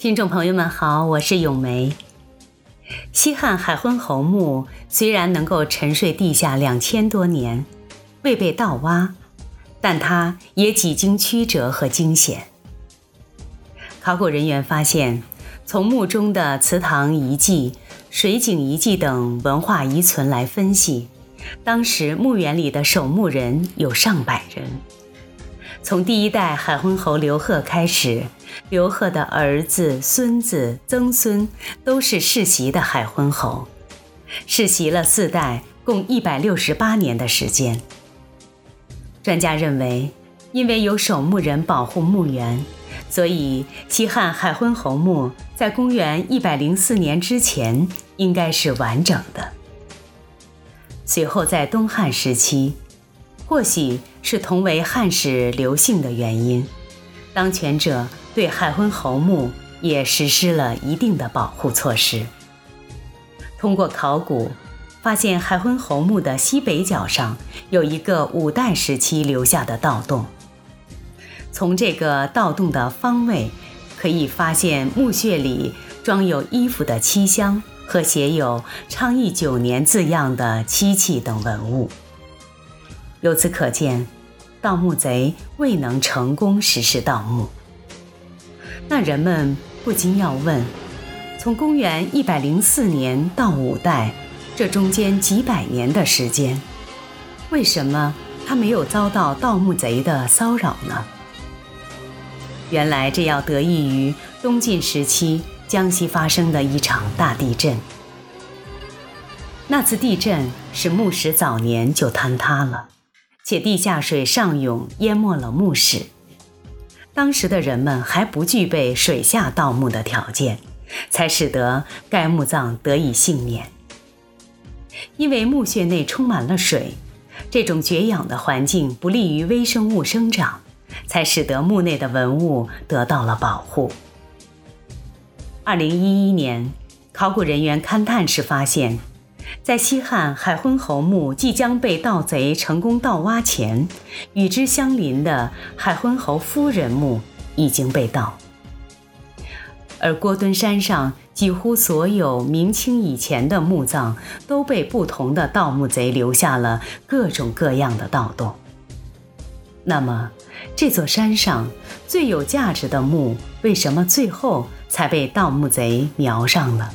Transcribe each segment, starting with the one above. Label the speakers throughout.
Speaker 1: 听众朋友们好，我是咏梅。西汉海昏侯墓虽然能够沉睡地下两千多年，未被盗挖，但它也几经曲折和惊险。考古人员发现，从墓中的祠堂遗迹、水井遗迹等文化遗存来分析，当时墓园里的守墓人有上百人。从第一代海昏侯刘贺开始，刘贺的儿子、孙子、曾孙都是世袭的海昏侯，世袭了四代，共一百六十八年的时间。专家认为，因为有守墓人保护墓园，所以西汉海昏侯墓在公元一百零四年之前应该是完整的。随后在东汉时期。或许是同为汉室刘姓的原因，当权者对海昏侯墓也实施了一定的保护措施。通过考古，发现海昏侯墓的西北角上有一个五代时期留下的盗洞。从这个盗洞的方位，可以发现墓穴里装有衣服的漆箱和写有“昌邑九年”字样的漆器等文物。由此可见，盗墓贼未能成功实施盗墓。那人们不禁要问：从公元一百零四年到五代，这中间几百年的时间，为什么他没有遭到盗墓贼的骚扰呢？原来，这要得益于东晋时期江西发生的一场大地震。那次地震使墓室早年就坍塌了。且地下水上涌，淹没了墓室。当时的人们还不具备水下盗墓的条件，才使得该墓葬得以幸免。因为墓穴内充满了水，这种绝氧的环境不利于微生物生长，才使得墓内的文物得到了保护。二零一一年，考古人员勘探时发现。在西汉海昏侯墓即将被盗贼成功盗挖前，与之相邻的海昏侯夫人墓已经被盗。而郭墩山上几乎所有明清以前的墓葬都被不同的盗墓贼留下了各种各样的盗洞。那么，这座山上最有价值的墓为什么最后才被盗墓贼瞄上了？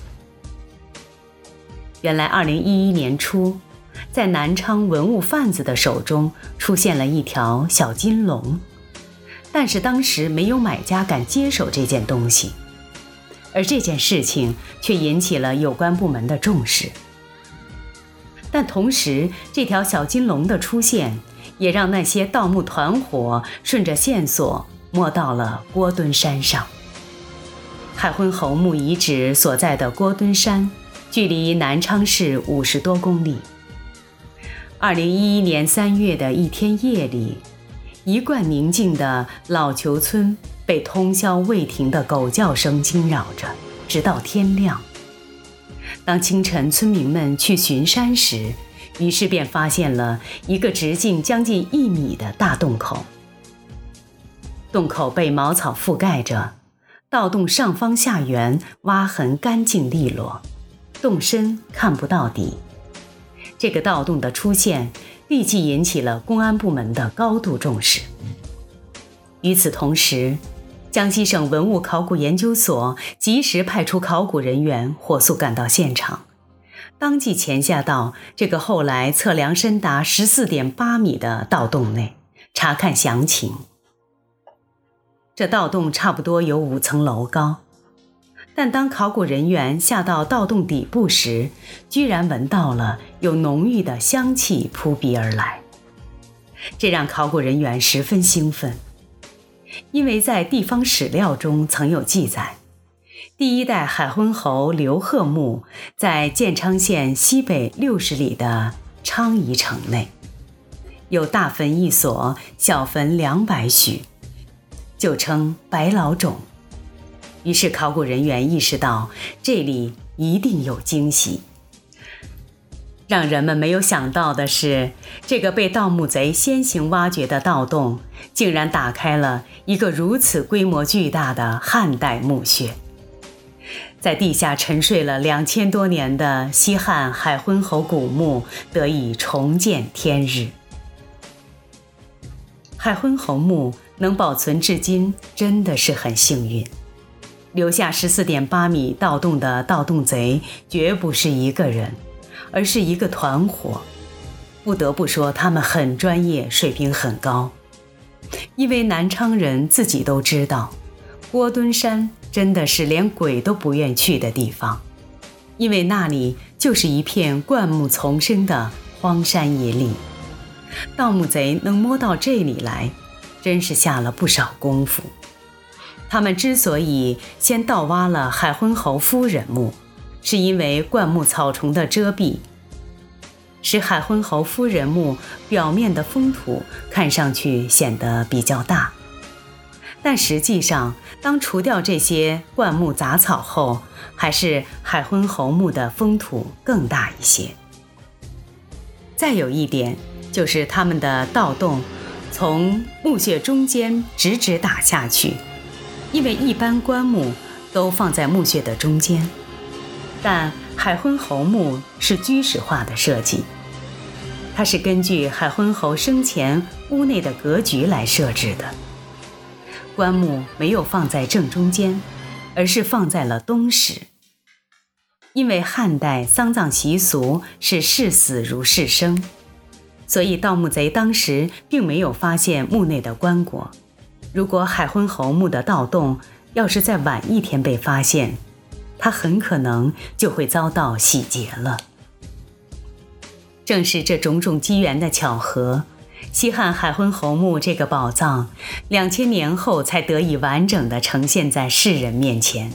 Speaker 1: 原来，二零一一年初，在南昌文物贩子的手中出现了一条小金龙，但是当时没有买家敢接手这件东西，而这件事情却引起了有关部门的重视。但同时，这条小金龙的出现，也让那些盗墓团伙顺着线索摸到了郭墩山上。海昏侯墓遗址所在的郭墩山。距离南昌市五十多公里。二零一一年三月的一天夜里，一贯宁静的老球村被通宵未停的狗叫声惊扰着，直到天亮。当清晨村民们去巡山时，于是便发现了一个直径将近一米的大洞口。洞口被茅草覆盖着，盗洞上方下缘挖痕干净利落。洞深看不到底，这个盗洞的出现立即引起了公安部门的高度重视。与此同时，江西省文物考古研究所及时派出考古人员火速赶到现场，当即潜下到这个后来测量深达十四点八米的盗洞内查看详情。这盗洞差不多有五层楼高。但当考古人员下到盗洞底部时，居然闻到了有浓郁的香气扑鼻而来，这让考古人员十分兴奋，因为在地方史料中曾有记载，第一代海昏侯刘贺墓在建昌县西北六十里的昌邑城内，有大坟一所，小坟两百许，就称白老冢。于是，考古人员意识到这里一定有惊喜。让人们没有想到的是，这个被盗墓贼先行挖掘的盗洞，竟然打开了一个如此规模巨大的汉代墓穴。在地下沉睡了两千多年的西汉海昏侯古墓得以重见天日。海昏侯墓能保存至今，真的是很幸运。留下十四点八米盗洞的盗洞贼，绝不是一个人，而是一个团伙。不得不说，他们很专业，水平很高。因为南昌人自己都知道，郭墩山真的是连鬼都不愿去的地方，因为那里就是一片灌木丛生的荒山野岭。盗墓贼能摸到这里来，真是下了不少功夫。他们之所以先盗挖了海昏侯夫人墓，是因为灌木草丛的遮蔽。使海昏侯夫人墓表面的封土看上去显得比较大，但实际上，当除掉这些灌木杂草后，还是海昏侯墓的封土更大一些。再有一点，就是他们的盗洞从墓穴中间直直打下去，因为一般棺木都放在墓穴的中间，但。海昏侯墓是居室化的设计，它是根据海昏侯生前屋内的格局来设置的。棺木没有放在正中间，而是放在了东室。因为汉代丧葬习俗是视死如视生，所以盗墓贼当时并没有发现墓内的棺椁。如果海昏侯墓的盗洞要是再晚一天被发现，他很可能就会遭到洗劫了。正是这种种机缘的巧合，西汉海昏侯墓这个宝藏，两千年后才得以完整的呈现在世人面前。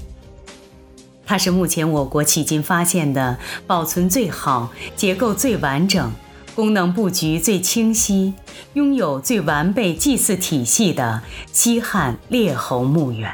Speaker 1: 它是目前我国迄今发现的保存最好、结构最完整、功能布局最清晰、拥有最完备祭祀体系的西汉列侯墓园。